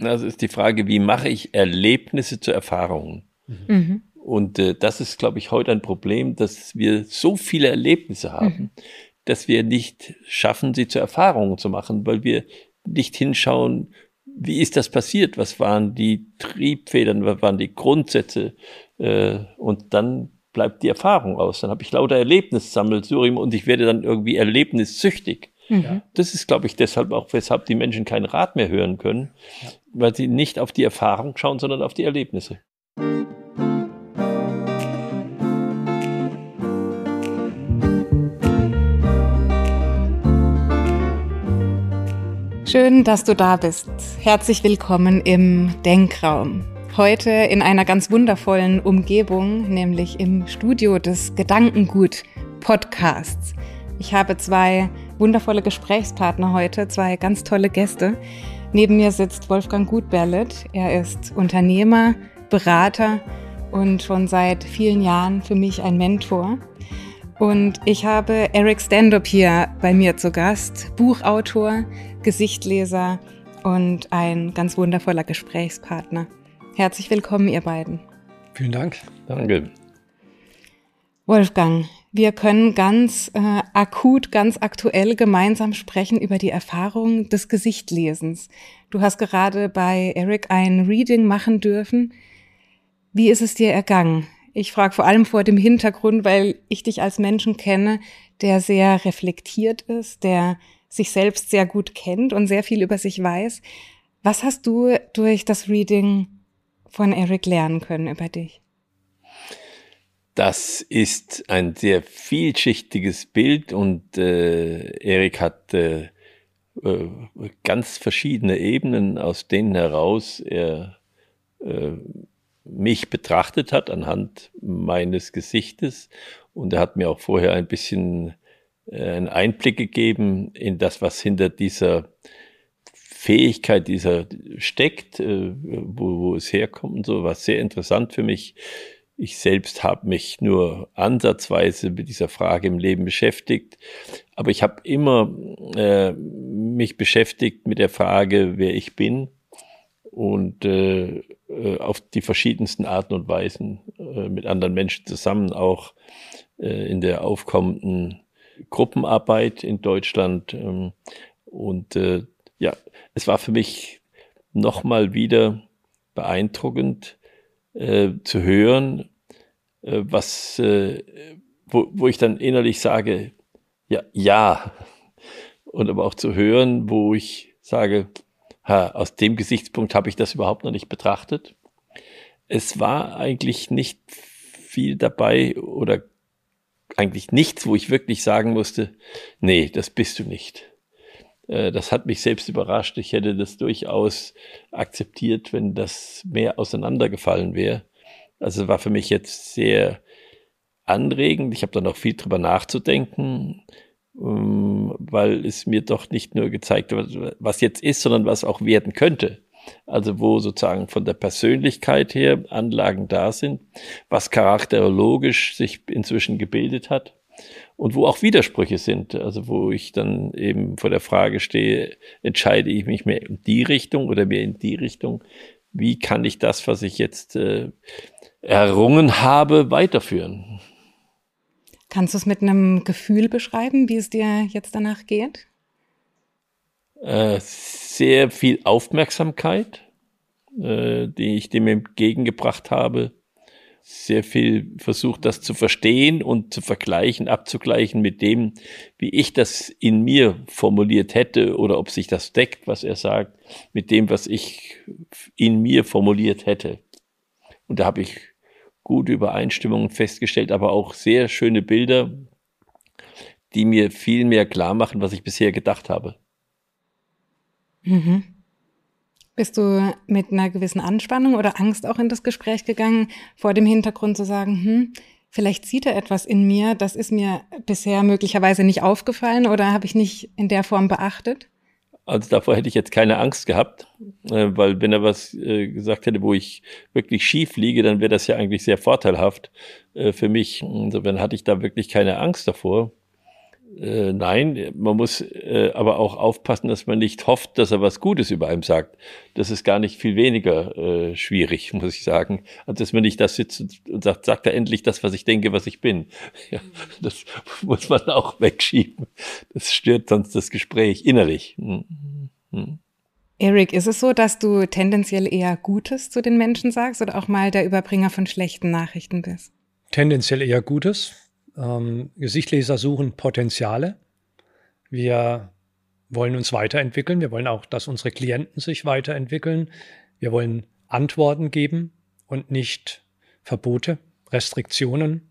Das ist die Frage, wie mache ich Erlebnisse zu Erfahrungen? Mhm. Und äh, das ist, glaube ich, heute ein Problem, dass wir so viele Erlebnisse haben, mhm. dass wir nicht schaffen, sie zu Erfahrungen zu machen, weil wir nicht hinschauen, wie ist das passiert? Was waren die Triebfedern? Was waren die Grundsätze? Äh, und dann bleibt die Erfahrung aus. Dann habe ich lauter Erlebnissammelsurium und ich werde dann irgendwie erlebnissüchtig. Mhm. Das ist, glaube ich, deshalb auch, weshalb die Menschen keinen Rat mehr hören können, ja. Weil sie nicht auf die Erfahrung schauen, sondern auf die Erlebnisse. Schön, dass du da bist. Herzlich willkommen im Denkraum. Heute in einer ganz wundervollen Umgebung, nämlich im Studio des Gedankengut Podcasts. Ich habe zwei wundervolle Gesprächspartner heute, zwei ganz tolle Gäste. Neben mir sitzt Wolfgang Gutberlet. Er ist Unternehmer, Berater und schon seit vielen Jahren für mich ein Mentor. Und ich habe Eric Standup hier bei mir zu Gast, Buchautor, Gesichtleser und ein ganz wundervoller Gesprächspartner. Herzlich willkommen, ihr beiden. Vielen Dank. Danke. Wolfgang, wir können ganz äh, akut, ganz aktuell gemeinsam sprechen über die Erfahrung des Gesichtlesens. Du hast gerade bei Eric ein Reading machen dürfen. Wie ist es dir ergangen? Ich frage vor allem vor dem Hintergrund, weil ich dich als Menschen kenne, der sehr reflektiert ist, der sich selbst sehr gut kennt und sehr viel über sich weiß. Was hast du durch das Reading von Eric lernen können über dich? Das ist ein sehr vielschichtiges Bild und äh, Erik hat äh, äh, ganz verschiedene Ebenen, aus denen heraus er äh, mich betrachtet hat anhand meines Gesichtes. Und er hat mir auch vorher ein bisschen äh, einen Einblick gegeben in das, was hinter dieser Fähigkeit dieser steckt, äh, wo, wo es herkommt und so, war sehr interessant für mich. Ich selbst habe mich nur ansatzweise mit dieser Frage im Leben beschäftigt, aber ich habe immer äh, mich beschäftigt mit der Frage, wer ich bin und äh, äh, auf die verschiedensten Arten und Weisen äh, mit anderen Menschen zusammen, auch äh, in der aufkommenden Gruppenarbeit in Deutschland. Ähm, und äh, ja, es war für mich nochmal wieder beeindruckend äh, zu hören, äh, was, äh, wo, wo ich dann innerlich sage, ja, ja. Und aber auch zu hören, wo ich sage, ha, aus dem Gesichtspunkt habe ich das überhaupt noch nicht betrachtet. Es war eigentlich nicht viel dabei oder eigentlich nichts, wo ich wirklich sagen musste, nee, das bist du nicht. Äh, das hat mich selbst überrascht. Ich hätte das durchaus akzeptiert, wenn das mehr auseinandergefallen wäre. Also war für mich jetzt sehr anregend. Ich habe da noch viel drüber nachzudenken. Ähm, weil es mir doch nicht nur gezeigt wird, was jetzt ist, sondern was auch werden könnte. Also wo sozusagen von der Persönlichkeit her Anlagen da sind, was charakterologisch sich inzwischen gebildet hat und wo auch Widersprüche sind. Also wo ich dann eben vor der Frage stehe, entscheide ich mich mehr in die Richtung oder mehr in die Richtung? Wie kann ich das, was ich jetzt äh, errungen habe, weiterführen? Kannst du es mit einem Gefühl beschreiben, wie es dir jetzt danach geht? Äh, sehr viel Aufmerksamkeit, äh, die ich dem entgegengebracht habe. Sehr viel versucht, das zu verstehen und zu vergleichen, abzugleichen mit dem, wie ich das in mir formuliert hätte oder ob sich das deckt, was er sagt, mit dem, was ich in mir formuliert hätte. Und da habe ich gute Übereinstimmungen festgestellt, aber auch sehr schöne Bilder, die mir viel mehr klar machen, was ich bisher gedacht habe. Mhm. Bist du mit einer gewissen Anspannung oder Angst auch in das Gespräch gegangen, vor dem Hintergrund zu sagen, hm, vielleicht sieht er etwas in mir, das ist mir bisher möglicherweise nicht aufgefallen oder habe ich nicht in der Form beachtet? Also davor hätte ich jetzt keine Angst gehabt, äh, weil wenn er was äh, gesagt hätte, wo ich wirklich schief liege, dann wäre das ja eigentlich sehr vorteilhaft äh, für mich. Insofern hatte ich da wirklich keine Angst davor. Äh, nein, man muss äh, aber auch aufpassen, dass man nicht hofft, dass er was Gutes über einem sagt. Das ist gar nicht viel weniger äh, schwierig, muss ich sagen, als dass man nicht da sitzt und sagt, sagt er endlich das, was ich denke, was ich bin. Ja, das muss man auch wegschieben. Das stört sonst das Gespräch innerlich. Hm, hm. Eric, ist es so, dass du tendenziell eher Gutes zu den Menschen sagst oder auch mal der Überbringer von schlechten Nachrichten bist? Tendenziell eher Gutes. Ähm, Gesichtleser suchen Potenziale. Wir wollen uns weiterentwickeln. Wir wollen auch, dass unsere Klienten sich weiterentwickeln. Wir wollen Antworten geben und nicht Verbote, Restriktionen,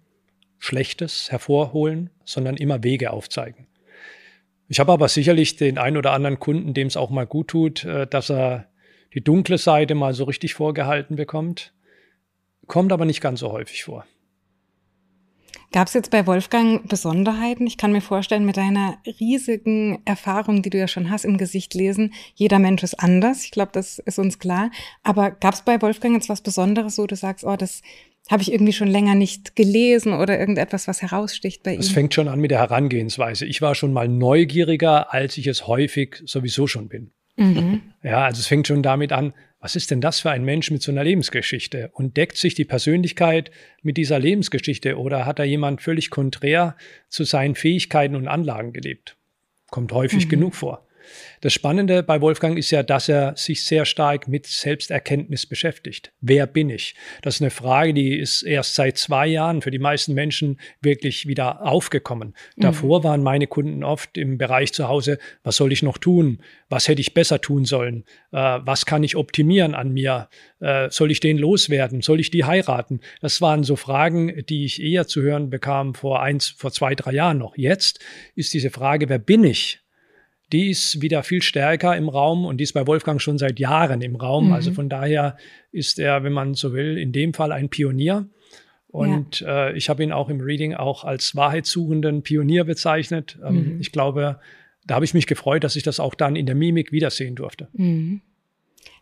Schlechtes hervorholen, sondern immer Wege aufzeigen. Ich habe aber sicherlich den einen oder anderen Kunden, dem es auch mal gut tut, äh, dass er die dunkle Seite mal so richtig vorgehalten bekommt. Kommt aber nicht ganz so häufig vor. Gab es jetzt bei Wolfgang Besonderheiten? Ich kann mir vorstellen, mit deiner riesigen Erfahrung, die du ja schon hast im Gesicht lesen, jeder Mensch ist anders. Ich glaube, das ist uns klar. Aber gab es bei Wolfgang jetzt was Besonderes, wo du sagst, oh, das habe ich irgendwie schon länger nicht gelesen oder irgendetwas, was heraussticht bei ihm? Es fängt schon an mit der Herangehensweise. Ich war schon mal neugieriger, als ich es häufig sowieso schon bin. Mhm. Ja, also es fängt schon damit an, was ist denn das für ein Mensch mit so einer Lebensgeschichte? Und deckt sich die Persönlichkeit mit dieser Lebensgeschichte oder hat da jemand völlig konträr zu seinen Fähigkeiten und Anlagen gelebt? Kommt häufig mhm. genug vor. Das Spannende bei Wolfgang ist ja, dass er sich sehr stark mit Selbsterkenntnis beschäftigt. Wer bin ich? Das ist eine Frage, die ist erst seit zwei Jahren für die meisten Menschen wirklich wieder aufgekommen. Davor mhm. waren meine Kunden oft im Bereich zu Hause, was soll ich noch tun? Was hätte ich besser tun sollen? Äh, was kann ich optimieren an mir? Äh, soll ich den loswerden? Soll ich die heiraten? Das waren so Fragen, die ich eher zu hören bekam vor eins, vor zwei, drei Jahren noch. Jetzt ist diese Frage, wer bin ich? Die ist wieder viel stärker im Raum und die ist bei Wolfgang schon seit Jahren im Raum. Mhm. Also von daher ist er, wenn man so will, in dem Fall ein Pionier. Und ja. äh, ich habe ihn auch im Reading auch als wahrheitssuchenden Pionier bezeichnet. Ähm, mhm. Ich glaube, da habe ich mich gefreut, dass ich das auch dann in der Mimik wiedersehen durfte. Mhm.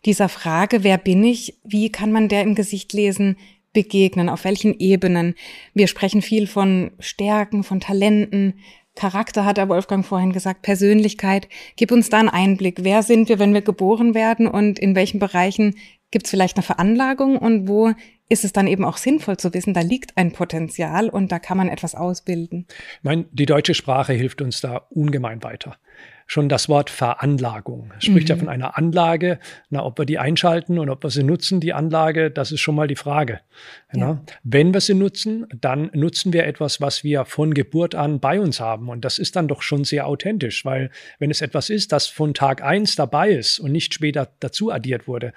Dieser Frage, wer bin ich, wie kann man der im Gesicht lesen, begegnen, auf welchen Ebenen? Wir sprechen viel von Stärken, von Talenten, Charakter hat der Wolfgang vorhin gesagt, Persönlichkeit. Gib uns da einen Einblick. Wer sind wir, wenn wir geboren werden und in welchen Bereichen gibt es vielleicht eine Veranlagung und wo ist es dann eben auch sinnvoll zu wissen, da liegt ein Potenzial und da kann man etwas ausbilden. Ich meine, die deutsche Sprache hilft uns da ungemein weiter schon das Wort Veranlagung. Es spricht mhm. ja von einer Anlage. Na, ob wir die einschalten und ob wir sie nutzen, die Anlage, das ist schon mal die Frage. Ja. Wenn wir sie nutzen, dann nutzen wir etwas, was wir von Geburt an bei uns haben. Und das ist dann doch schon sehr authentisch, weil wenn es etwas ist, das von Tag eins dabei ist und nicht später dazu addiert wurde,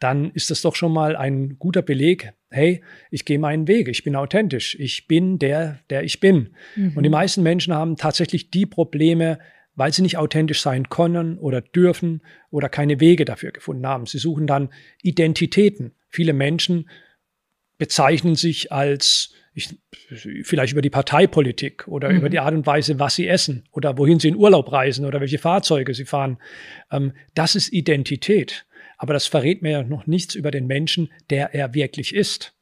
dann ist das doch schon mal ein guter Beleg. Hey, ich gehe meinen Weg, ich bin authentisch, ich bin der, der ich bin. Mhm. Und die meisten Menschen haben tatsächlich die Probleme, weil sie nicht authentisch sein können oder dürfen oder keine Wege dafür gefunden haben. Sie suchen dann Identitäten. Viele Menschen bezeichnen sich als ich, vielleicht über die Parteipolitik oder mhm. über die Art und Weise, was sie essen oder wohin sie in Urlaub reisen oder welche Fahrzeuge sie fahren. Ähm, das ist Identität. Aber das verrät mir ja noch nichts über den Menschen, der er wirklich ist.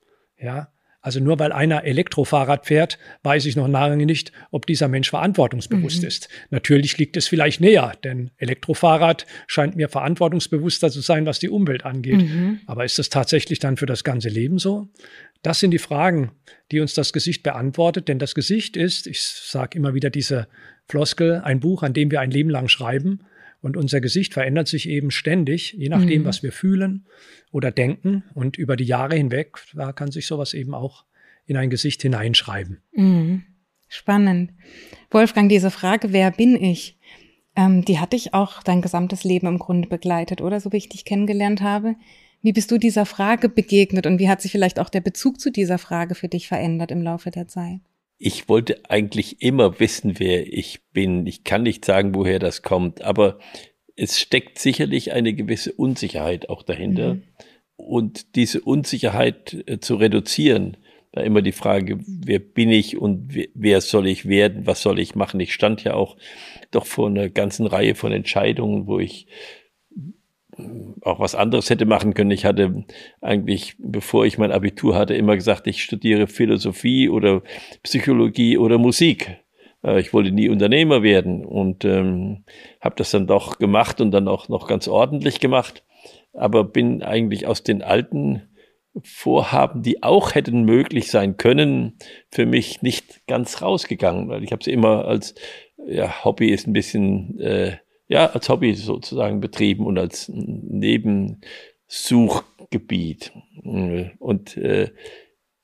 Ja, also nur weil einer Elektrofahrrad fährt, weiß ich noch lange nicht, ob dieser Mensch verantwortungsbewusst mhm. ist. Natürlich liegt es vielleicht näher, denn Elektrofahrrad scheint mir verantwortungsbewusster zu sein, was die Umwelt angeht. Mhm. Aber ist das tatsächlich dann für das ganze Leben so? Das sind die Fragen, die uns das Gesicht beantwortet. Denn das Gesicht ist, ich sage immer wieder diese Floskel, ein Buch, an dem wir ein Leben lang schreiben. Und unser Gesicht verändert sich eben ständig, je nachdem, mhm. was wir fühlen oder denken. Und über die Jahre hinweg, da kann sich sowas eben auch in ein Gesicht hineinschreiben. Mhm. Spannend. Wolfgang, diese Frage, wer bin ich? Ähm, die hat dich auch dein gesamtes Leben im Grunde begleitet, oder? So wie ich dich kennengelernt habe. Wie bist du dieser Frage begegnet und wie hat sich vielleicht auch der Bezug zu dieser Frage für dich verändert im Laufe der Zeit? Ich wollte eigentlich immer wissen, wer ich bin. Ich kann nicht sagen, woher das kommt, aber es steckt sicherlich eine gewisse Unsicherheit auch dahinter. Mhm. Und diese Unsicherheit äh, zu reduzieren, da immer die Frage, wer bin ich und wer soll ich werden, was soll ich machen? Ich stand ja auch doch vor einer ganzen Reihe von Entscheidungen, wo ich auch was anderes hätte machen können. Ich hatte eigentlich, bevor ich mein Abitur hatte, immer gesagt, ich studiere Philosophie oder Psychologie oder Musik. Äh, ich wollte nie Unternehmer werden und ähm, habe das dann doch gemacht und dann auch noch ganz ordentlich gemacht. Aber bin eigentlich aus den alten Vorhaben, die auch hätten möglich sein können, für mich nicht ganz rausgegangen, weil ich habe sie immer als ja, Hobby ist ein bisschen äh, ja als Hobby sozusagen betrieben und als Nebensuchgebiet und äh,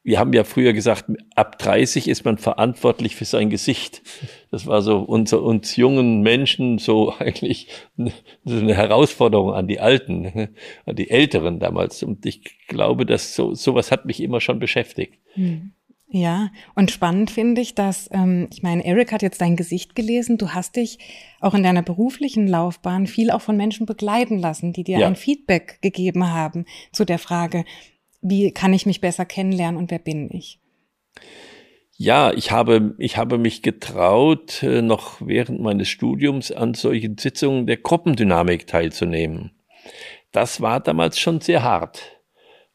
wir haben ja früher gesagt, ab 30 ist man verantwortlich für sein Gesicht. Das war so unter uns jungen Menschen so eigentlich eine Herausforderung an die Alten, an die Älteren damals. Und ich glaube, dass so sowas hat mich immer schon beschäftigt. Hm. Ja, und spannend finde ich, dass, ähm, ich meine, Eric hat jetzt dein Gesicht gelesen. Du hast dich auch in deiner beruflichen Laufbahn viel auch von Menschen begleiten lassen, die dir ja. ein Feedback gegeben haben zu der Frage, wie kann ich mich besser kennenlernen und wer bin ich? Ja, ich habe, ich habe mich getraut, äh, noch während meines Studiums an solchen Sitzungen der Gruppendynamik teilzunehmen. Das war damals schon sehr hart.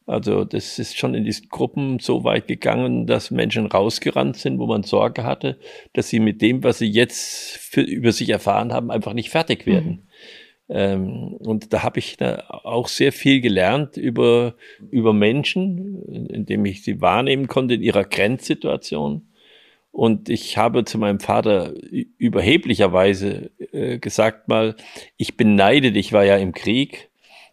Also das ist schon in diesen Gruppen so weit gegangen, dass Menschen rausgerannt sind, wo man Sorge hatte, dass sie mit dem, was sie jetzt für, über sich erfahren haben, einfach nicht fertig werden. Mhm. Ähm, und da habe ich da auch sehr viel gelernt über, über Menschen, indem ich sie wahrnehmen konnte in ihrer Grenzsituation. Und ich habe zu meinem Vater überheblicherweise äh, gesagt mal, ich beneide dich, war ja im Krieg.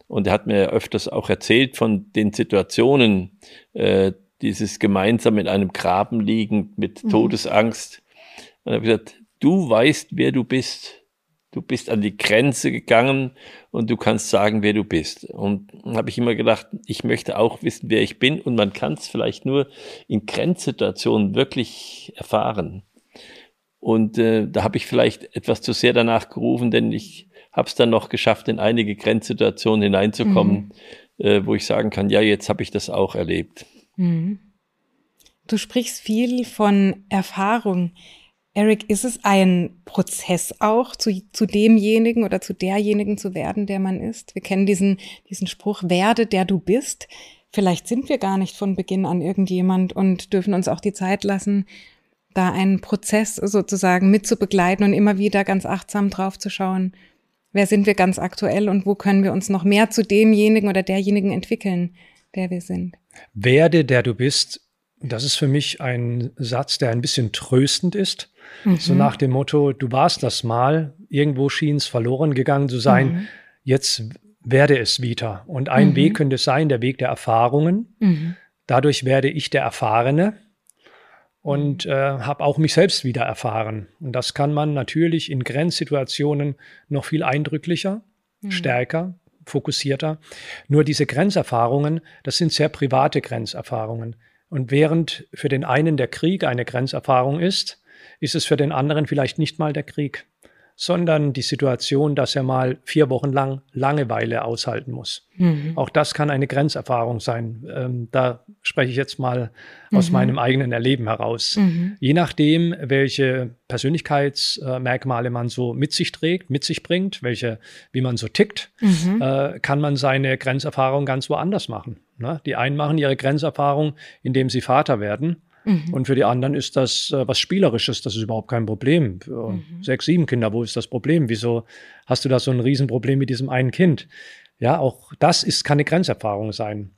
Und er hat mir öfters auch erzählt von den Situationen, äh, dieses gemeinsam in einem Graben liegend mit mhm. Todesangst. Und er hat gesagt, du weißt, wer du bist. Du bist an die Grenze gegangen und du kannst sagen, wer du bist. Und habe ich immer gedacht, ich möchte auch wissen, wer ich bin. Und man kann es vielleicht nur in Grenzsituationen wirklich erfahren. Und äh, da habe ich vielleicht etwas zu sehr danach gerufen, denn ich habe es dann noch geschafft, in einige Grenzsituationen hineinzukommen, mhm. äh, wo ich sagen kann, ja, jetzt habe ich das auch erlebt. Mhm. Du sprichst viel von Erfahrung. Eric, ist es ein Prozess auch, zu, zu demjenigen oder zu derjenigen zu werden, der man ist? Wir kennen diesen, diesen Spruch, werde der du bist. Vielleicht sind wir gar nicht von Beginn an irgendjemand und dürfen uns auch die Zeit lassen, da einen Prozess sozusagen mitzubegleiten und immer wieder ganz achtsam drauf zu schauen, wer sind wir ganz aktuell und wo können wir uns noch mehr zu demjenigen oder derjenigen entwickeln, der wir sind. Werde der du bist, das ist für mich ein Satz, der ein bisschen tröstend ist Mhm. So nach dem Motto, du warst das mal, irgendwo schien es verloren gegangen zu sein, mhm. jetzt werde es wieder. Und ein mhm. Weg könnte es sein, der Weg der Erfahrungen. Mhm. Dadurch werde ich der Erfahrene und äh, habe auch mich selbst wieder erfahren. Und das kann man natürlich in Grenzsituationen noch viel eindrücklicher, mhm. stärker, fokussierter. Nur diese Grenzerfahrungen, das sind sehr private Grenzerfahrungen. Und während für den einen der Krieg eine Grenzerfahrung ist, ist es für den anderen vielleicht nicht mal der Krieg, sondern die Situation, dass er mal vier Wochen lang Langeweile aushalten muss. Mhm. Auch das kann eine Grenzerfahrung sein. Ähm, da spreche ich jetzt mal aus mhm. meinem eigenen Erleben heraus. Mhm. Je nachdem, welche Persönlichkeitsmerkmale man so mit sich trägt, mit sich bringt, welche, wie man so tickt, mhm. äh, kann man seine Grenzerfahrung ganz woanders machen. Ne? Die einen machen ihre Grenzerfahrung, indem sie Vater werden. Mhm. Und für die anderen ist das äh, was Spielerisches, das ist überhaupt kein Problem. Mhm. Sechs, sieben Kinder, wo ist das Problem? Wieso hast du da so ein Riesenproblem mit diesem einen Kind? Ja, auch das ist, kann eine Grenzerfahrung sein.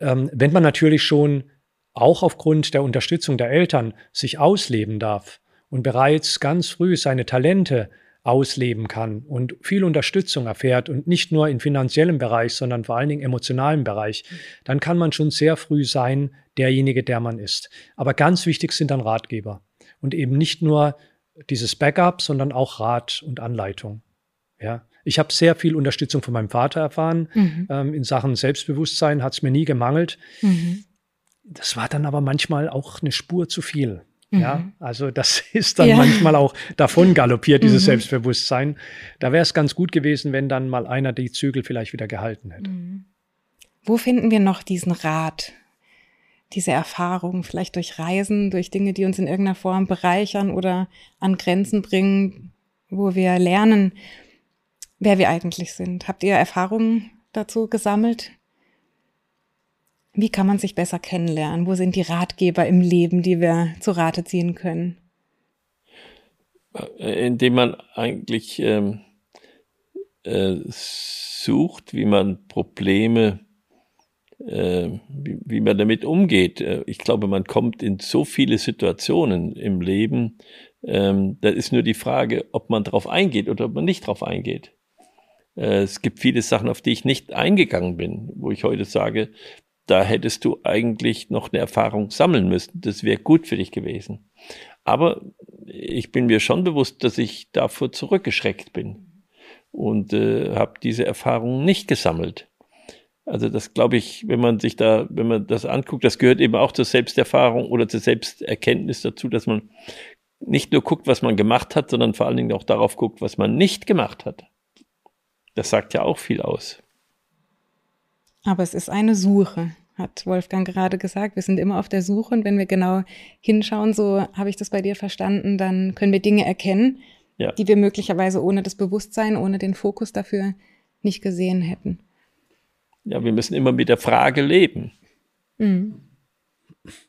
Ähm, wenn man natürlich schon auch aufgrund der Unterstützung der Eltern sich ausleben darf und bereits ganz früh seine Talente ausleben kann und viel Unterstützung erfährt und nicht nur in finanziellem Bereich, sondern vor allen Dingen emotionalem Bereich, dann kann man schon sehr früh sein derjenige, der man ist. Aber ganz wichtig sind dann Ratgeber und eben nicht nur dieses Backup, sondern auch Rat und Anleitung. Ja, ich habe sehr viel Unterstützung von meinem Vater erfahren. Mhm. Ähm, in Sachen Selbstbewusstsein hat es mir nie gemangelt. Mhm. Das war dann aber manchmal auch eine Spur zu viel. Mhm. Ja, also das ist dann ja. manchmal auch davon galoppiert, dieses mhm. Selbstbewusstsein. Da wäre es ganz gut gewesen, wenn dann mal einer die Zügel vielleicht wieder gehalten hätte. Mhm. Wo finden wir noch diesen Rat? diese Erfahrung, vielleicht durch Reisen, durch Dinge, die uns in irgendeiner Form bereichern oder an Grenzen bringen, wo wir lernen, wer wir eigentlich sind. Habt ihr Erfahrungen dazu gesammelt? Wie kann man sich besser kennenlernen? Wo sind die Ratgeber im Leben, die wir zu Rate ziehen können? Äh, indem man eigentlich ähm, äh, sucht, wie man Probleme, äh, wie, wie, man damit umgeht. Äh, ich glaube, man kommt in so viele Situationen im Leben, ähm, da ist nur die Frage, ob man darauf eingeht oder ob man nicht darauf eingeht. Äh, es gibt viele Sachen, auf die ich nicht eingegangen bin, wo ich heute sage, da hättest du eigentlich noch eine Erfahrung sammeln müssen. Das wäre gut für dich gewesen. Aber ich bin mir schon bewusst, dass ich davor zurückgeschreckt bin und äh, habe diese Erfahrung nicht gesammelt. Also das glaube ich, wenn man sich da, wenn man das anguckt, das gehört eben auch zur Selbsterfahrung oder zur Selbsterkenntnis dazu, dass man nicht nur guckt, was man gemacht hat, sondern vor allen Dingen auch darauf guckt, was man nicht gemacht hat. Das sagt ja auch viel aus. Aber es ist eine Suche hat Wolfgang gerade gesagt. Wir sind immer auf der Suche und wenn wir genau hinschauen, so habe ich das bei dir verstanden, dann können wir Dinge erkennen, ja. die wir möglicherweise ohne das Bewusstsein, ohne den Fokus dafür nicht gesehen hätten. Ja, wir müssen immer mit der Frage leben. Mhm.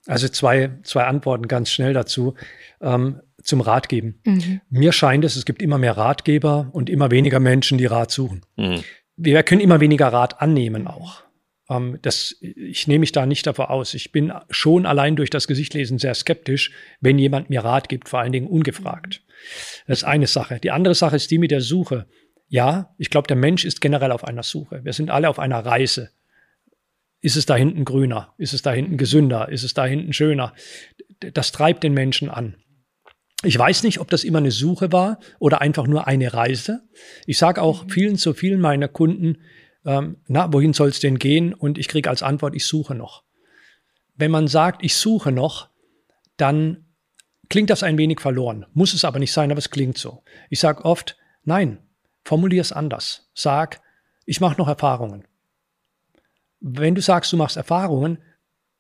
Also zwei, zwei Antworten ganz schnell dazu. Ähm, zum Rat geben. Mhm. Mir scheint es, es gibt immer mehr Ratgeber und immer weniger Menschen, die Rat suchen. Mhm. Wir können immer weniger Rat annehmen auch. Ähm, das, ich nehme mich da nicht davor aus. Ich bin schon allein durch das Gesichtlesen sehr skeptisch, wenn jemand mir Rat gibt, vor allen Dingen ungefragt. Das ist eine Sache. Die andere Sache ist die mit der Suche. Ja, ich glaube, der Mensch ist generell auf einer Suche. Wir sind alle auf einer Reise. Ist es da hinten grüner? Ist es da hinten gesünder? Ist es da hinten schöner? Das treibt den Menschen an. Ich weiß nicht, ob das immer eine Suche war oder einfach nur eine Reise. Ich sage auch vielen zu vielen meiner Kunden, ähm, na, wohin soll es denn gehen? Und ich kriege als Antwort, ich suche noch. Wenn man sagt, ich suche noch, dann klingt das ein wenig verloren. Muss es aber nicht sein, aber es klingt so. Ich sage oft, nein, formulier es anders. Sag, ich mache noch Erfahrungen. Wenn du sagst, du machst Erfahrungen,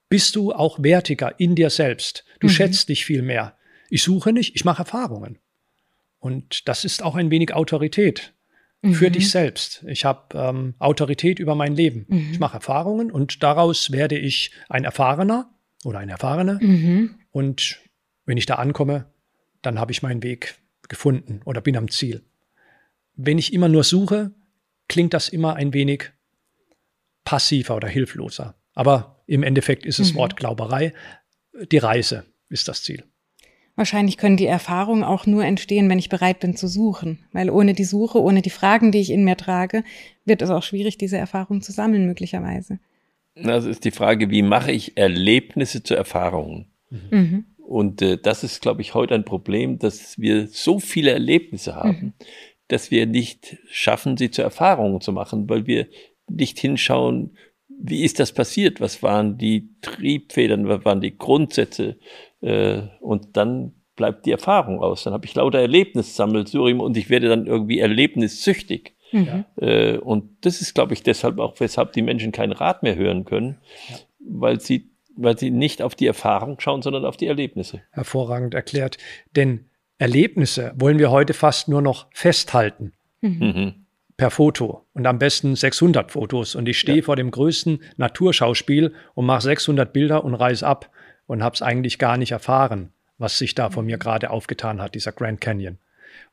bist du auch wertiger in dir selbst. Du mhm. schätzt dich viel mehr. Ich suche nicht, ich mache Erfahrungen. Und das ist auch ein wenig Autorität mhm. für dich selbst. Ich habe ähm, Autorität über mein Leben. Mhm. Ich mache Erfahrungen und daraus werde ich ein Erfahrener oder eine Erfahrene. Mhm. Und wenn ich da ankomme, dann habe ich meinen Weg gefunden oder bin am Ziel. Wenn ich immer nur suche, klingt das immer ein wenig passiver oder hilfloser. Aber im Endeffekt ist es mhm. Wortglauberei. Die Reise ist das Ziel. Wahrscheinlich können die Erfahrungen auch nur entstehen, wenn ich bereit bin zu suchen. Weil ohne die Suche, ohne die Fragen, die ich in mir trage, wird es auch schwierig, diese Erfahrungen zu sammeln, möglicherweise. Das ist die Frage, wie mache ich Erlebnisse zu Erfahrungen? Mhm. Und äh, das ist, glaube ich, heute ein Problem, dass wir so viele Erlebnisse haben, mhm. dass wir nicht schaffen, sie zu Erfahrungen zu machen, weil wir nicht hinschauen, wie ist das passiert? Was waren die Triebfedern? Was waren die Grundsätze? Äh, und dann bleibt die Erfahrung aus. Dann habe ich lauter Erlebnissammelsurium und ich werde dann irgendwie erlebnissüchtig. Mhm. Äh, und das ist, glaube ich, deshalb auch, weshalb die Menschen keinen Rat mehr hören können, ja. weil sie weil sie nicht auf die Erfahrung schauen, sondern auf die Erlebnisse. Hervorragend erklärt. Denn Erlebnisse wollen wir heute fast nur noch festhalten. Mhm. mhm. Per Foto und am besten 600 Fotos. Und ich stehe ja. vor dem größten Naturschauspiel und mache 600 Bilder und reise ab und habe es eigentlich gar nicht erfahren, was sich da von mir mhm. gerade aufgetan hat, dieser Grand Canyon.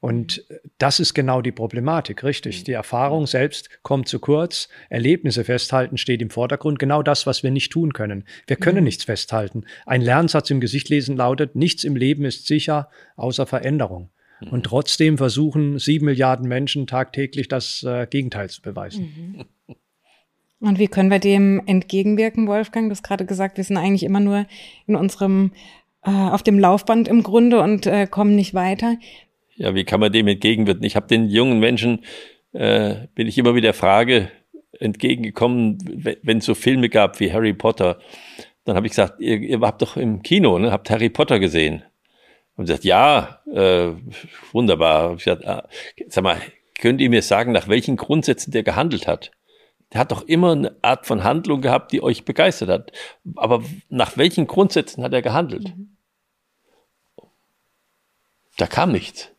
Und das ist genau die Problematik, richtig. Mhm. Die Erfahrung selbst kommt zu kurz, Erlebnisse festhalten steht im Vordergrund, genau das, was wir nicht tun können. Wir können mhm. nichts festhalten. Ein Lernsatz im Gesicht lesen lautet, nichts im Leben ist sicher, außer Veränderung. Mhm. Und trotzdem versuchen sieben Milliarden Menschen tagtäglich das äh, Gegenteil zu beweisen. Mhm. Und wie können wir dem entgegenwirken, Wolfgang? Du hast gerade gesagt, wir sind eigentlich immer nur in unserem, äh, auf dem Laufband im Grunde und äh, kommen nicht weiter. Ja, wie kann man dem entgegenwirken? Ich habe den jungen Menschen, äh, bin ich immer wieder Frage entgegengekommen, wenn es so Filme gab wie Harry Potter. Dann habe ich gesagt, ihr, ihr habt doch im Kino, ne, habt Harry Potter gesehen. Und gesagt, ja, äh, wunderbar. Ich gesagt, ah, sag mal, könnt ihr mir sagen, nach welchen Grundsätzen der gehandelt hat? Der hat doch immer eine Art von Handlung gehabt, die euch begeistert hat. Aber nach welchen Grundsätzen hat er gehandelt? Mhm. Da kam nichts.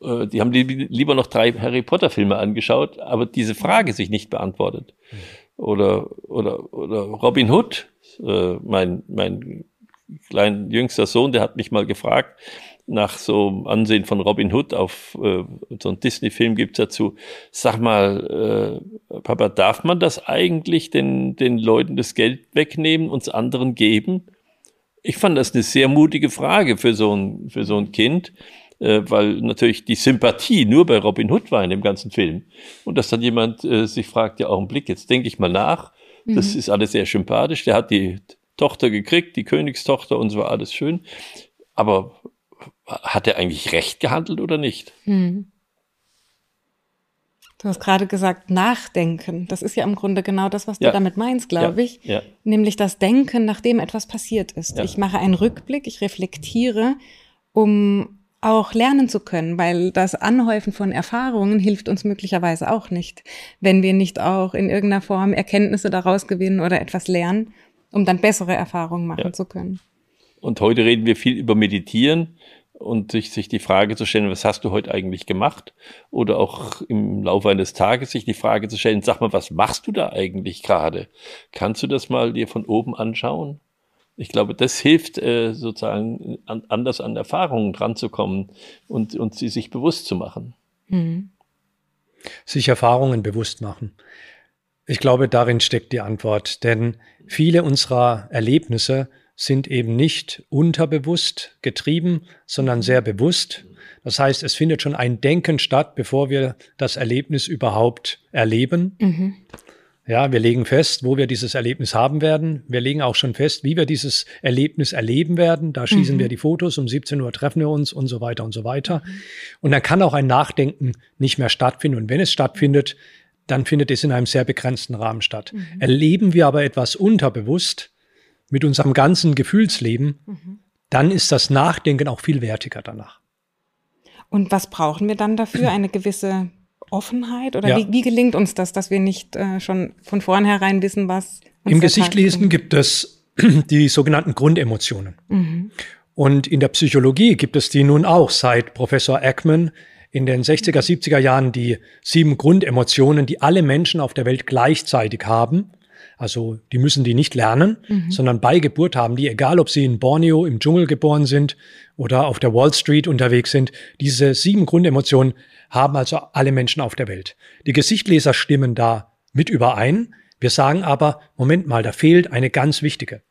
Äh, die haben lieber noch drei Harry Potter Filme angeschaut, aber diese Frage sich nicht beantwortet. Mhm. Oder, oder, oder Robin Hood, äh, mein, mein klein jüngster Sohn, der hat mich mal gefragt, nach so einem Ansehen von Robin Hood auf äh, so einen Disney-Film gibt's dazu. Sag mal, äh, Papa, darf man das eigentlich den, den Leuten das Geld wegnehmen, uns anderen geben? Ich fand das eine sehr mutige Frage für so ein, für so ein Kind, äh, weil natürlich die Sympathie nur bei Robin Hood war in dem ganzen Film. Und dass dann jemand äh, sich fragt, ja, Augenblick, jetzt denke ich mal nach. Das mhm. ist alles sehr sympathisch. Der hat die Tochter gekriegt, die Königstochter und so war alles schön. Aber hat er eigentlich recht gehandelt oder nicht? Hm. Du hast gerade gesagt, nachdenken. Das ist ja im Grunde genau das, was du damit meinst, glaube ja. ich. Ja. Nämlich das Denken, nachdem etwas passiert ist. Ich mache einen Rückblick, ich reflektiere, um auch lernen zu können, weil das Anhäufen von Erfahrungen hilft uns möglicherweise auch nicht, wenn wir nicht auch in irgendeiner Form Erkenntnisse daraus gewinnen oder etwas lernen, um dann bessere Erfahrungen machen zu können. Und heute reden wir viel über Meditieren und sich, sich die Frage zu stellen, was hast du heute eigentlich gemacht? Oder auch im Laufe eines Tages sich die Frage zu stellen, sag mal, was machst du da eigentlich gerade? Kannst du das mal dir von oben anschauen? Ich glaube, das hilft äh, sozusagen an, anders an Erfahrungen dranzukommen und, und sie sich bewusst zu machen. Mhm. Sich Erfahrungen bewusst machen. Ich glaube, darin steckt die Antwort, denn viele unserer Erlebnisse sind eben nicht unterbewusst getrieben, sondern sehr bewusst. Das heißt, es findet schon ein Denken statt, bevor wir das Erlebnis überhaupt erleben. Mhm. Ja, wir legen fest, wo wir dieses Erlebnis haben werden. Wir legen auch schon fest, wie wir dieses Erlebnis erleben werden. Da schießen mhm. wir die Fotos, um 17 Uhr treffen wir uns und so weiter und so weiter. Und dann kann auch ein Nachdenken nicht mehr stattfinden. Und wenn es stattfindet, dann findet es in einem sehr begrenzten Rahmen statt. Mhm. Erleben wir aber etwas unterbewusst, mit unserem ganzen Gefühlsleben, mhm. dann ist das Nachdenken auch viel wertiger danach. Und was brauchen wir dann dafür? Eine gewisse Offenheit? Oder ja. wie, wie, gelingt uns das, dass wir nicht äh, schon von vornherein wissen, was uns Im Gesichtlesen gibt es die sogenannten Grundemotionen. Mhm. Und in der Psychologie gibt es die nun auch seit Professor Ekman in den 60er, 70er Jahren die sieben Grundemotionen, die alle Menschen auf der Welt gleichzeitig haben. Also die müssen die nicht lernen, mhm. sondern bei Geburt haben die, egal ob sie in Borneo im Dschungel geboren sind oder auf der Wall Street unterwegs sind, diese sieben Grundemotionen haben also alle Menschen auf der Welt. Die Gesichtleser stimmen da mit überein. Wir sagen aber, Moment mal, da fehlt eine ganz wichtige,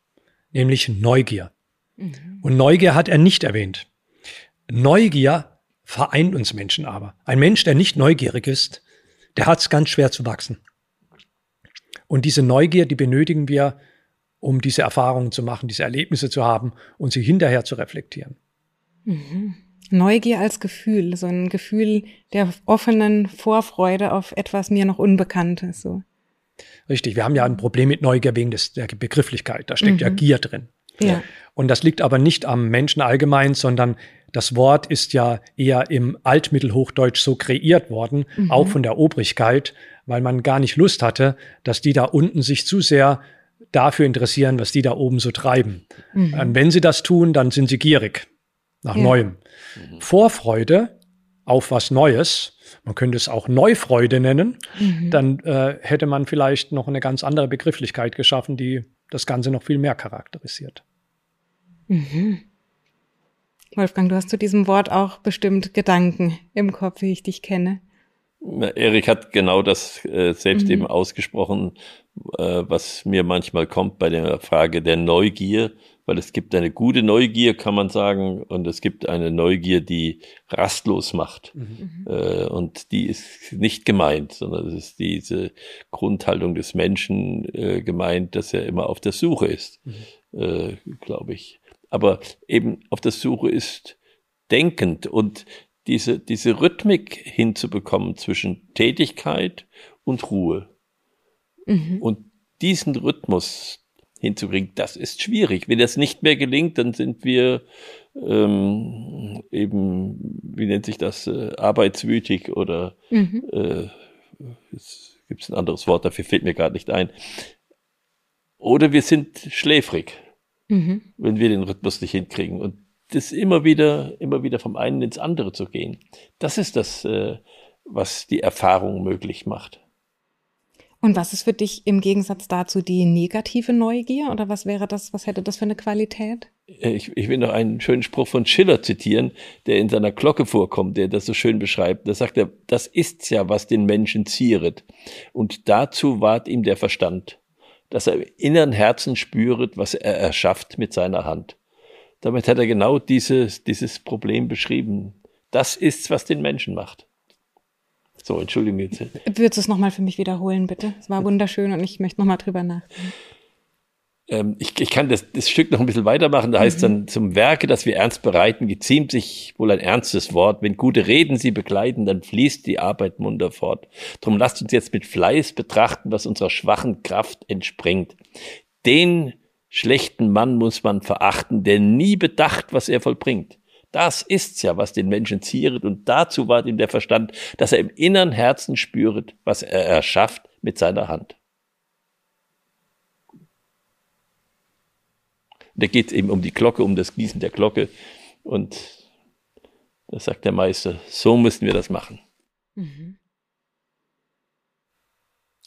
nämlich Neugier. Mhm. Und Neugier hat er nicht erwähnt. Neugier vereint uns Menschen aber. Ein Mensch, der nicht neugierig ist, der hat es ganz schwer zu wachsen. Und diese Neugier, die benötigen wir, um diese Erfahrungen zu machen, diese Erlebnisse zu haben und sie hinterher zu reflektieren. Mhm. Neugier als Gefühl, so ein Gefühl der offenen Vorfreude auf etwas mir noch Unbekanntes. So. Richtig, wir haben ja ein Problem mit Neugier wegen des, der Begrifflichkeit. Da steckt mhm. ja Gier drin. Ja. Und das liegt aber nicht am Menschen allgemein, sondern das Wort ist ja eher im Altmittelhochdeutsch so kreiert worden, mhm. auch von der Obrigkeit, weil man gar nicht Lust hatte, dass die da unten sich zu sehr dafür interessieren, was die da oben so treiben. Mhm. Und wenn sie das tun, dann sind sie gierig nach ja. Neuem. Mhm. Vorfreude auf was Neues, man könnte es auch Neufreude nennen, mhm. dann äh, hätte man vielleicht noch eine ganz andere Begrifflichkeit geschaffen, die das Ganze noch viel mehr charakterisiert. Mhm. Wolfgang, du hast zu diesem Wort auch bestimmt Gedanken im Kopf, wie ich dich kenne. Erik hat genau das äh, selbst mhm. eben ausgesprochen, äh, was mir manchmal kommt bei der Frage der Neugier, weil es gibt eine gute Neugier, kann man sagen, und es gibt eine Neugier, die rastlos macht. Mhm. Äh, und die ist nicht gemeint, sondern es ist diese Grundhaltung des Menschen äh, gemeint, dass er immer auf der Suche ist, mhm. äh, glaube ich aber eben auf der Suche ist denkend und diese, diese Rhythmik hinzubekommen zwischen Tätigkeit und Ruhe. Mhm. Und diesen Rhythmus hinzukriegen, das ist schwierig. Wenn das nicht mehr gelingt, dann sind wir ähm, eben, wie nennt sich das, äh, arbeitswütig oder mhm. äh, gibt es ein anderes Wort, dafür fällt mir gerade nicht ein. Oder wir sind schläfrig mhm. wenn wir den Rhythmus nicht hinkriegen. Und das immer wieder, immer wieder vom einen ins andere zu gehen. Das ist das, äh, was die Erfahrung möglich macht. Und was ist für dich im Gegensatz dazu die negative Neugier? Oder was wäre das, was hätte das für eine Qualität? ich, ich will noch einen schönen Spruch von Schiller zitieren, der in seiner Glocke vorkommt, der das so schön beschreibt. Da sagt er, das ist's ja, was den Menschen zieret. Und dazu ward ihm der Verstand, dass er im inneren Herzen spüret, was er erschafft mit seiner Hand. Damit hat er genau dieses, dieses Problem beschrieben. Das ist's, was den Menschen macht. So, Entschuldigung jetzt. Würdest du es nochmal für mich wiederholen, bitte? Es war wunderschön und ich möchte nochmal drüber nachdenken. Ähm, ich, ich kann das, das Stück noch ein bisschen weitermachen. Da heißt mhm. dann, zum Werke, das wir ernst bereiten, geziemt sich wohl ein ernstes Wort. Wenn gute Reden sie begleiten, dann fließt die Arbeit munter fort. Drum lasst uns jetzt mit Fleiß betrachten, was unserer schwachen Kraft entspringt. Den schlechten Mann muss man verachten, der nie bedacht, was er vollbringt. Das ist's ja, was den Menschen zieret, und dazu war ihm der Verstand, dass er im inneren Herzen spüret, was er erschafft mit seiner Hand. Da geht es eben um die Glocke, um das Gießen der Glocke. Und da sagt der Meister, so müssen wir das machen. Mhm.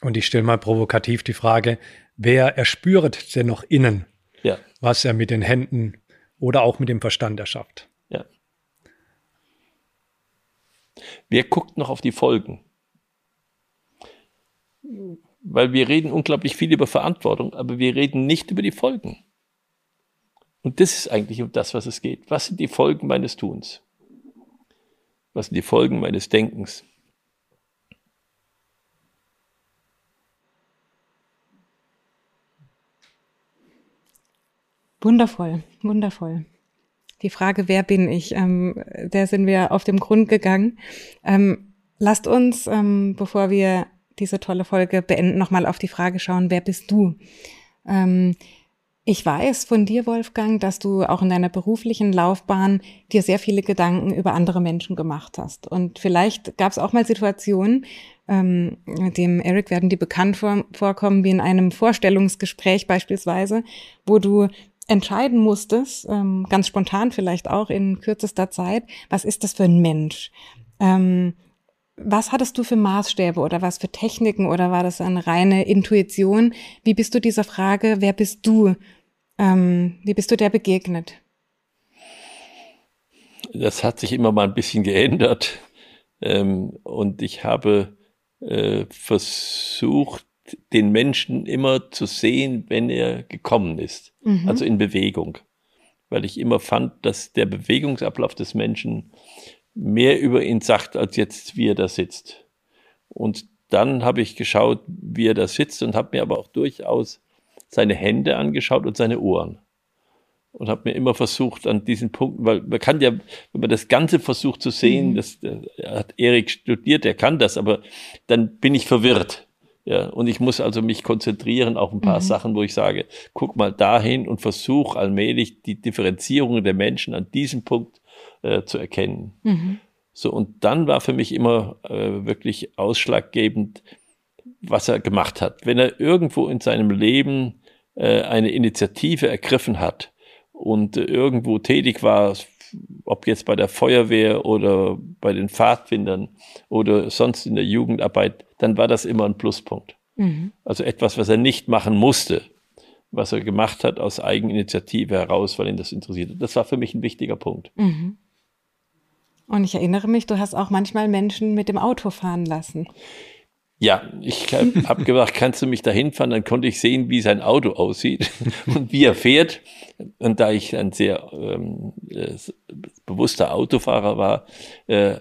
Und ich stelle mal provokativ die Frage, wer erspüret denn noch innen, ja. was er mit den Händen oder auch mit dem Verstand erschafft? Ja. Wer guckt noch auf die Folgen? Weil wir reden unglaublich viel über Verantwortung, aber wir reden nicht über die Folgen. Und das ist eigentlich um das, was es geht. Was sind die Folgen meines Tuns? Was sind die Folgen meines Denkens? Wundervoll, wundervoll. Die Frage, wer bin ich, ähm, der sind wir auf dem Grund gegangen. Ähm, lasst uns, ähm, bevor wir diese tolle Folge beenden, nochmal auf die Frage schauen, wer bist du? Ähm, ich weiß von dir, Wolfgang, dass du auch in deiner beruflichen Laufbahn dir sehr viele Gedanken über andere Menschen gemacht hast. Und vielleicht gab es auch mal Situationen, ähm, dem Eric werden die bekannt vor, vorkommen, wie in einem Vorstellungsgespräch beispielsweise, wo du entscheiden musstest, ähm, ganz spontan vielleicht auch in kürzester Zeit, was ist das für ein Mensch? Ähm, was hattest du für Maßstäbe oder was für Techniken oder war das eine reine Intuition? Wie bist du dieser Frage, wer bist du, ähm, wie bist du der begegnet? Das hat sich immer mal ein bisschen geändert. Ähm, und ich habe äh, versucht, den Menschen immer zu sehen, wenn er gekommen ist, mhm. also in Bewegung. Weil ich immer fand, dass der Bewegungsablauf des Menschen mehr über ihn sagt, als jetzt, wie er da sitzt. Und dann habe ich geschaut, wie er da sitzt und habe mir aber auch durchaus seine Hände angeschaut und seine Ohren. Und habe mir immer versucht, an diesen Punkten, weil man kann ja, wenn man das Ganze versucht zu sehen, mhm. das, das hat Erik studiert, er kann das, aber dann bin ich verwirrt. Ja, und ich muss also mich konzentrieren auf ein paar mhm. Sachen, wo ich sage, guck mal dahin und versuche allmählich die Differenzierung der Menschen an diesem Punkt äh, zu erkennen. Mhm. So, und dann war für mich immer äh, wirklich ausschlaggebend, was er gemacht hat. Wenn er irgendwo in seinem Leben äh, eine Initiative ergriffen hat und äh, irgendwo tätig war, ob jetzt bei der Feuerwehr oder bei den Pfadfindern oder sonst in der Jugendarbeit, dann war das immer ein Pluspunkt. Mhm. Also etwas, was er nicht machen musste, was er gemacht hat aus Eigeninitiative heraus, weil ihn das interessiert. Das war für mich ein wichtiger Punkt. Mhm. Und ich erinnere mich, du hast auch manchmal Menschen mit dem Auto fahren lassen. Ja, ich habe gedacht, kannst du mich da hinfahren? Dann konnte ich sehen, wie sein Auto aussieht und wie er fährt. Und da ich ein sehr ähm, äh, bewusster Autofahrer war, äh,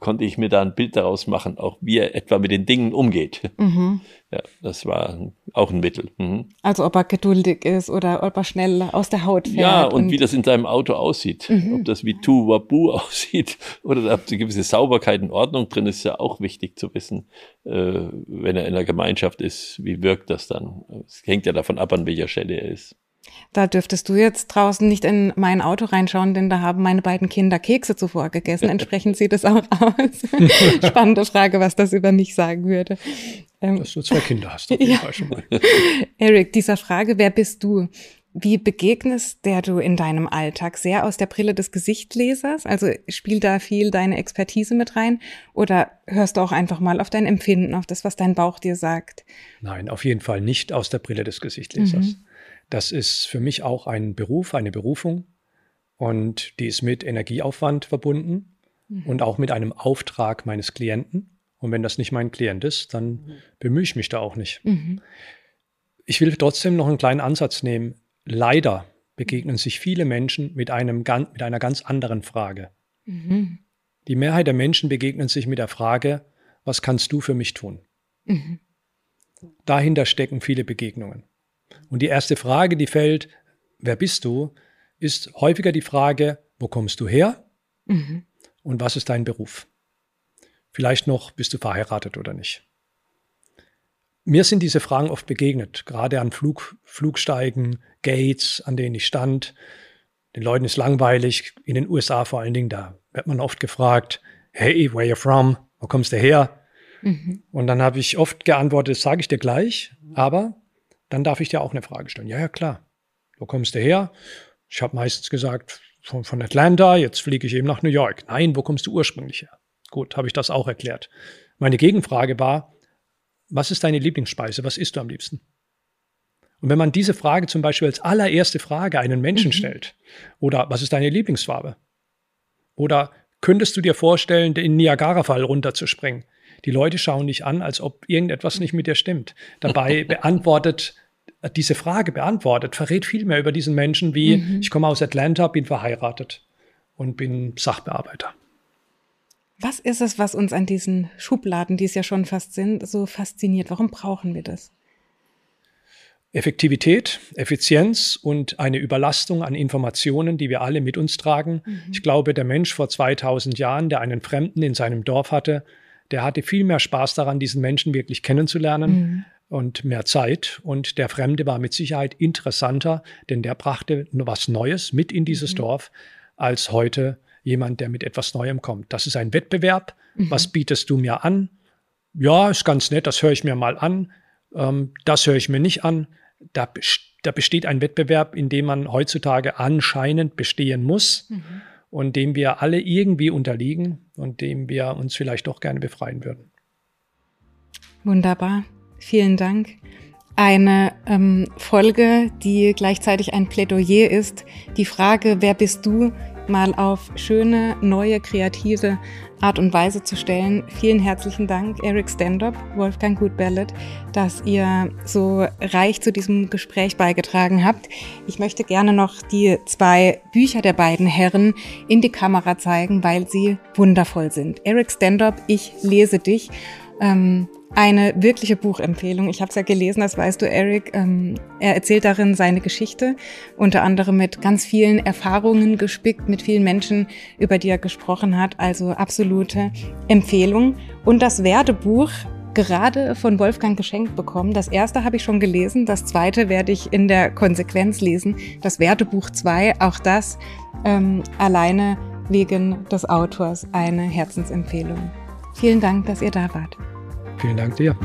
konnte ich mir da ein Bild daraus machen, auch wie er etwa mit den Dingen umgeht. Mhm. Ja, das war auch ein Mittel. Mhm. Also ob er geduldig ist oder ob er schnell aus der Haut fährt. Ja, und, und wie das in seinem Auto aussieht. Mhm. Ob das wie Tu Wabu aussieht oder ob eine gewisse Sauberkeit und Ordnung drin ist, ist ja auch wichtig zu wissen, äh, wenn er in einer Gemeinschaft ist, wie wirkt das dann? Es hängt ja davon ab, an welcher Stelle er ist. Da dürftest du jetzt draußen nicht in mein Auto reinschauen, denn da haben meine beiden Kinder Kekse zuvor gegessen. Entsprechend sieht es auch aus. Spannende Frage, was das über mich sagen würde. Ähm, Dass du zwei Kinder hast, auf jeden ja. Fall schon mal. Eric, dieser Frage, wer bist du? Wie begegnest der du in deinem Alltag? Sehr aus der Brille des Gesichtlesers? Also spielt da viel deine Expertise mit rein? Oder hörst du auch einfach mal auf dein Empfinden, auf das, was dein Bauch dir sagt? Nein, auf jeden Fall nicht aus der Brille des Gesichtlesers. Mhm Das ist für mich auch ein Beruf, eine Berufung und die ist mit Energieaufwand verbunden mhm. und auch mit einem Auftrag meines Klienten. Und wenn das nicht mein Klient ist, dann mhm. bemühe ich mich da auch nicht. Mhm. Ich will trotzdem noch einen kleinen Ansatz nehmen. Leider begegnen sich viele Menschen mit, einem, mit einer ganz anderen Frage. Mhm. Die Mehrheit der Menschen begegnen sich mit der Frage, was kannst du für mich tun? Mhm. Dahinter stecken viele Begegnungen. Und die erste Frage, die fällt, wer bist du, ist häufiger die Frage, wo kommst du her mhm. und was ist dein Beruf? Vielleicht noch, bist du verheiratet oder nicht? Mir sind diese Fragen oft begegnet, gerade an Flug, Flugsteigen, Gates, an denen ich stand. Den Leuten ist langweilig, in den USA vor allen Dingen, da wird man oft gefragt, hey, where you from? Wo kommst du her? Mhm. Und dann habe ich oft geantwortet, das sage ich dir gleich, aber dann darf ich dir auch eine Frage stellen. Ja, ja, klar. Wo kommst du her? Ich habe meistens gesagt, von, von Atlanta, jetzt fliege ich eben nach New York. Nein, wo kommst du ursprünglich her? Gut, habe ich das auch erklärt. Meine Gegenfrage war, was ist deine Lieblingsspeise? Was isst du am liebsten? Und wenn man diese Frage zum Beispiel als allererste Frage einen Menschen mhm. stellt, oder was ist deine Lieblingsfarbe? Oder könntest du dir vorstellen, den Niagara-Fall runterzuspringen? Die Leute schauen dich an, als ob irgendetwas nicht mit dir stimmt. Dabei beantwortet diese Frage beantwortet, verrät viel mehr über diesen Menschen wie mhm. ich komme aus Atlanta, bin verheiratet und bin Sachbearbeiter. Was ist es, was uns an diesen Schubladen, die es ja schon fast sind, so fasziniert? Warum brauchen wir das? Effektivität, Effizienz und eine Überlastung an Informationen, die wir alle mit uns tragen. Mhm. Ich glaube, der Mensch vor 2000 Jahren, der einen Fremden in seinem Dorf hatte, der hatte viel mehr Spaß daran, diesen Menschen wirklich kennenzulernen mhm. und mehr Zeit. Und der Fremde war mit Sicherheit interessanter, denn der brachte was Neues mit in dieses mhm. Dorf, als heute jemand, der mit etwas Neuem kommt. Das ist ein Wettbewerb. Mhm. Was bietest du mir an? Ja, ist ganz nett, das höre ich mir mal an. Ähm, das höre ich mir nicht an da, da besteht ein Wettbewerb, in dem man heutzutage anscheinend bestehen muss mhm. Und dem wir alle irgendwie unterliegen und dem wir uns vielleicht doch gerne befreien würden. Wunderbar. Vielen Dank. Eine ähm, Folge, die gleichzeitig ein Plädoyer ist. Die Frage, wer bist du, mal auf schöne, neue, kreative Art und Weise zu stellen. Vielen herzlichen Dank, Eric Standop, Wolfgang Gutbellet, dass ihr so reich zu diesem Gespräch beigetragen habt. Ich möchte gerne noch die zwei Bücher der beiden Herren in die Kamera zeigen, weil sie wundervoll sind. Eric Standop, ich lese dich. Ähm, eine wirkliche Buchempfehlung. Ich habe es ja gelesen, das weißt du, Eric. Ähm, er erzählt darin seine Geschichte, unter anderem mit ganz vielen Erfahrungen gespickt, mit vielen Menschen, über die er gesprochen hat. Also absolute Empfehlung. Und das Werdebuch gerade von Wolfgang geschenkt bekommen. Das erste habe ich schon gelesen, das zweite werde ich in der Konsequenz lesen. Das Wertebuch 2, auch das ähm, alleine wegen des Autors eine Herzensempfehlung. Vielen Dank, dass ihr da wart. Vielen Dank dir.